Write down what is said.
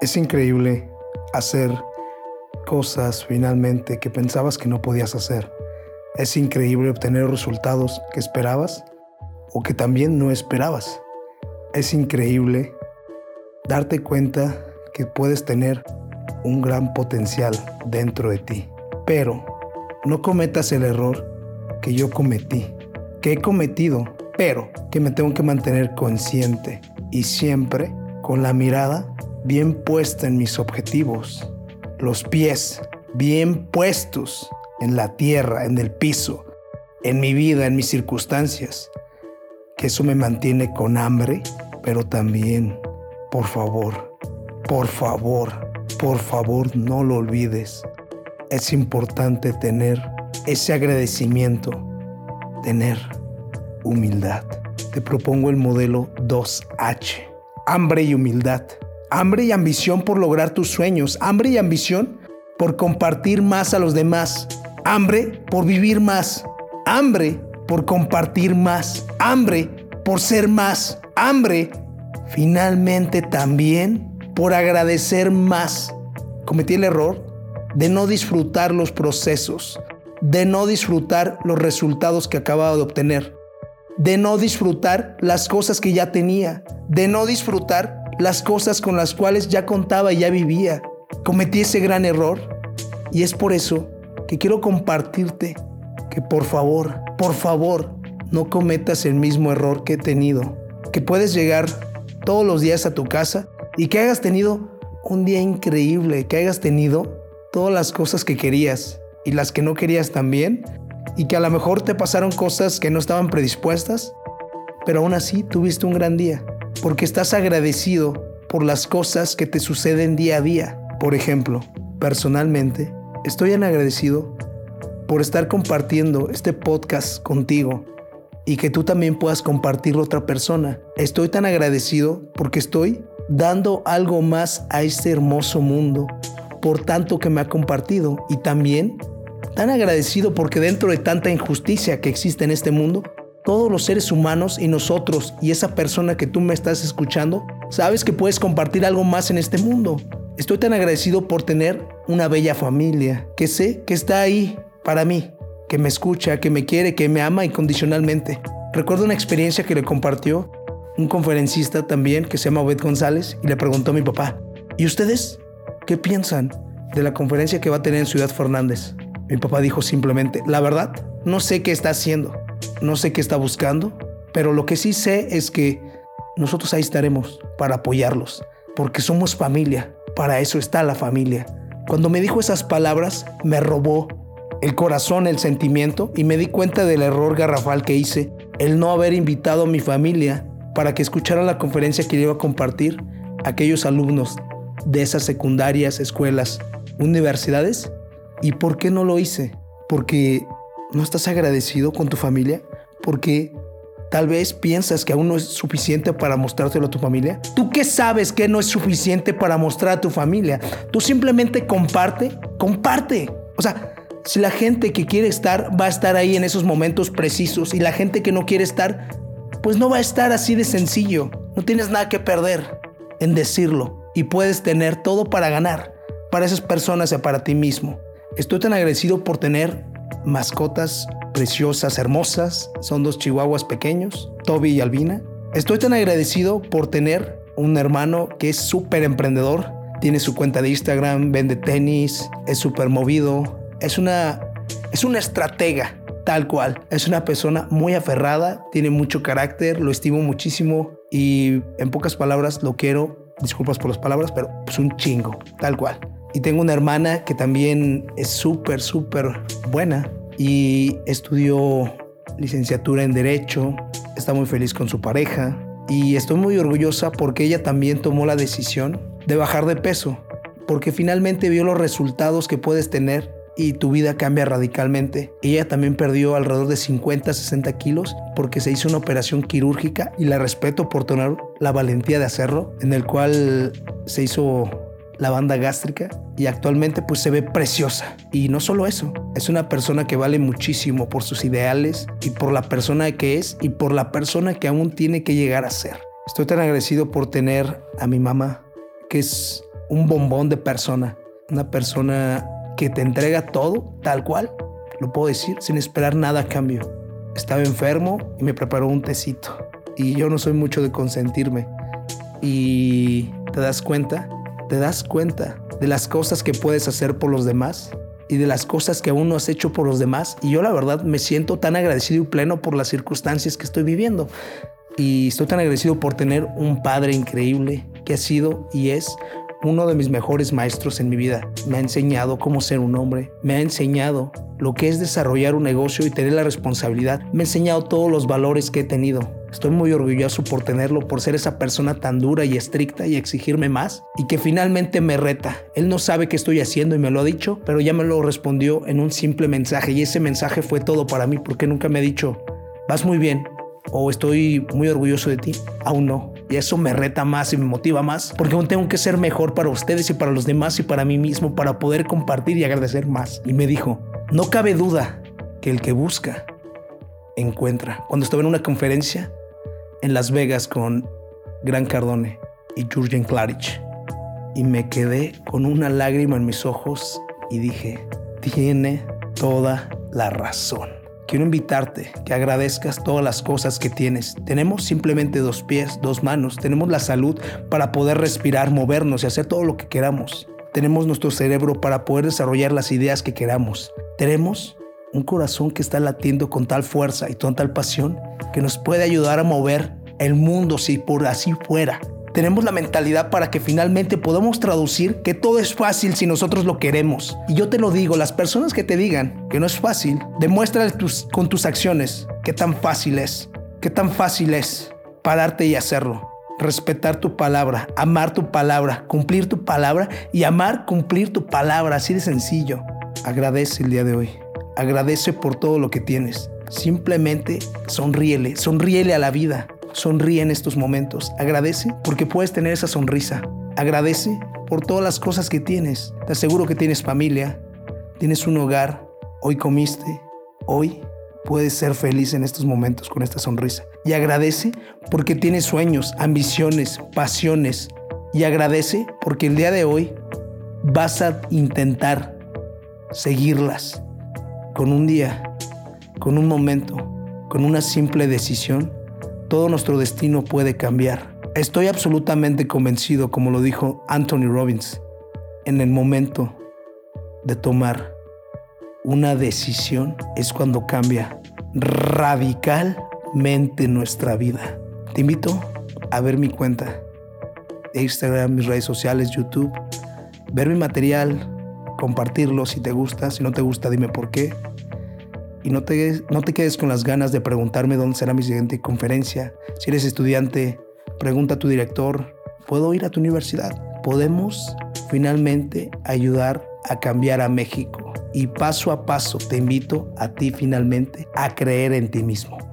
Es increíble hacer cosas finalmente que pensabas que no podías hacer. Es increíble obtener resultados que esperabas o que también no esperabas. Es increíble darte cuenta que puedes tener un gran potencial dentro de ti. Pero no cometas el error que yo cometí, que he cometido, pero que me tengo que mantener consciente y siempre con la mirada bien puesta en mis objetivos, los pies bien puestos en la tierra, en el piso, en mi vida, en mis circunstancias, que eso me mantiene con hambre, pero también, por favor, por favor, por favor, no lo olvides. Es importante tener ese agradecimiento, tener humildad. Te propongo el modelo 2H, hambre y humildad. Hambre y ambición por lograr tus sueños. Hambre y ambición por compartir más a los demás. Hambre por vivir más. Hambre por compartir más. Hambre por ser más. Hambre finalmente también por agradecer más. Cometí el error de no disfrutar los procesos, de no disfrutar los resultados que acababa de obtener, de no disfrutar las cosas que ya tenía, de no disfrutar las cosas con las cuales ya contaba y ya vivía. Cometí ese gran error y es por eso que quiero compartirte que por favor, por favor, no cometas el mismo error que he tenido. Que puedes llegar todos los días a tu casa y que hayas tenido un día increíble, que hayas tenido todas las cosas que querías y las que no querías también, y que a lo mejor te pasaron cosas que no estaban predispuestas, pero aún así tuviste un gran día porque estás agradecido por las cosas que te suceden día a día. Por ejemplo, personalmente, estoy agradecido por estar compartiendo este podcast contigo y que tú también puedas compartirlo a otra persona. Estoy tan agradecido porque estoy dando algo más a este hermoso mundo por tanto que me ha compartido y también tan agradecido porque dentro de tanta injusticia que existe en este mundo, todos los seres humanos y nosotros y esa persona que tú me estás escuchando, sabes que puedes compartir algo más en este mundo. Estoy tan agradecido por tener una bella familia, que sé que está ahí para mí, que me escucha, que me quiere, que me ama incondicionalmente. Recuerdo una experiencia que le compartió un conferencista también que se llama Obed González y le preguntó a mi papá, ¿y ustedes qué piensan de la conferencia que va a tener en Ciudad Fernández? Mi papá dijo simplemente, la verdad, no sé qué está haciendo, no sé qué está buscando, pero lo que sí sé es que nosotros ahí estaremos para apoyarlos, porque somos familia, para eso está la familia. Cuando me dijo esas palabras, me robó el corazón, el sentimiento, y me di cuenta del error garrafal que hice, el no haber invitado a mi familia para que escucharan la conferencia que iba a compartir aquellos alumnos de esas secundarias, escuelas, universidades. ¿Y por qué no lo hice? Porque ¿No estás agradecido con tu familia? Porque tal vez piensas que aún no es suficiente para mostrártelo a tu familia. ¿Tú qué sabes que no es suficiente para mostrar a tu familia? Tú simplemente comparte, comparte. O sea, si la gente que quiere estar va a estar ahí en esos momentos precisos y la gente que no quiere estar, pues no va a estar así de sencillo. No tienes nada que perder en decirlo y puedes tener todo para ganar, para esas personas y para ti mismo. Estoy tan agradecido por tener mascotas preciosas, hermosas. Son dos chihuahuas pequeños, Toby y Albina. Estoy tan agradecido por tener un hermano que es súper emprendedor. Tiene su cuenta de Instagram, vende tenis, es súper movido. Es una, es una estratega, tal cual. Es una persona muy aferrada, tiene mucho carácter, lo estimo muchísimo y en pocas palabras lo quiero. Disculpas por las palabras, pero es un chingo, tal cual. Y tengo una hermana que también es súper, súper buena y estudió licenciatura en Derecho, está muy feliz con su pareja y estoy muy orgullosa porque ella también tomó la decisión de bajar de peso, porque finalmente vio los resultados que puedes tener y tu vida cambia radicalmente. Ella también perdió alrededor de 50, 60 kilos porque se hizo una operación quirúrgica y la respeto por tener la valentía de hacerlo, en el cual se hizo la banda gástrica y actualmente pues se ve preciosa. Y no solo eso, es una persona que vale muchísimo por sus ideales y por la persona que es y por la persona que aún tiene que llegar a ser. Estoy tan agradecido por tener a mi mamá, que es un bombón de persona, una persona que te entrega todo tal cual, lo puedo decir, sin esperar nada a cambio. Estaba enfermo y me preparó un tecito. Y yo no soy mucho de consentirme. Y te das cuenta, te das cuenta de las cosas que puedes hacer por los demás y de las cosas que aún no has hecho por los demás. Y yo la verdad me siento tan agradecido y pleno por las circunstancias que estoy viviendo. Y estoy tan agradecido por tener un padre increíble que ha sido y es uno de mis mejores maestros en mi vida. Me ha enseñado cómo ser un hombre, me ha enseñado lo que es desarrollar un negocio y tener la responsabilidad. Me ha enseñado todos los valores que he tenido. Estoy muy orgulloso por tenerlo, por ser esa persona tan dura y estricta y exigirme más y que finalmente me reta. Él no sabe qué estoy haciendo y me lo ha dicho, pero ya me lo respondió en un simple mensaje y ese mensaje fue todo para mí porque nunca me ha dicho, vas muy bien, o estoy muy orgulloso de ti, aún no. Y eso me reta más y me motiva más, porque aún tengo que ser mejor para ustedes y para los demás y para mí mismo, para poder compartir y agradecer más. Y me dijo, no cabe duda que el que busca, encuentra. Cuando estaba en una conferencia en Las Vegas con Gran Cardone y Jurgen Klarich, y me quedé con una lágrima en mis ojos y dije, tiene toda la razón. Quiero invitarte que agradezcas todas las cosas que tienes. Tenemos simplemente dos pies, dos manos. Tenemos la salud para poder respirar, movernos y hacer todo lo que queramos. Tenemos nuestro cerebro para poder desarrollar las ideas que queramos. Tenemos un corazón que está latiendo con tal fuerza y con tal pasión que nos puede ayudar a mover el mundo si por así fuera tenemos la mentalidad para que finalmente podamos traducir que todo es fácil si nosotros lo queremos. Y yo te lo digo, las personas que te digan que no es fácil, demuestra con tus acciones qué tan fácil es, qué tan fácil es pararte y hacerlo. Respetar tu palabra, amar tu palabra, cumplir tu palabra y amar cumplir tu palabra, así de sencillo. Agradece el día de hoy. Agradece por todo lo que tienes. Simplemente sonríele, sonríele a la vida. Sonríe en estos momentos. Agradece porque puedes tener esa sonrisa. Agradece por todas las cosas que tienes. Te aseguro que tienes familia, tienes un hogar, hoy comiste, hoy puedes ser feliz en estos momentos con esta sonrisa. Y agradece porque tienes sueños, ambiciones, pasiones. Y agradece porque el día de hoy vas a intentar seguirlas con un día, con un momento, con una simple decisión todo nuestro destino puede cambiar. Estoy absolutamente convencido, como lo dijo Anthony Robbins, en el momento de tomar una decisión es cuando cambia radicalmente nuestra vida. Te invito a ver mi cuenta Instagram, mis redes sociales, YouTube, ver mi material, compartirlo si te gusta, si no te gusta dime por qué y no te, no te quedes con las ganas de preguntarme dónde será mi siguiente conferencia. Si eres estudiante, pregunta a tu director, ¿puedo ir a tu universidad? Podemos finalmente ayudar a cambiar a México y paso a paso te invito a ti finalmente a creer en ti mismo.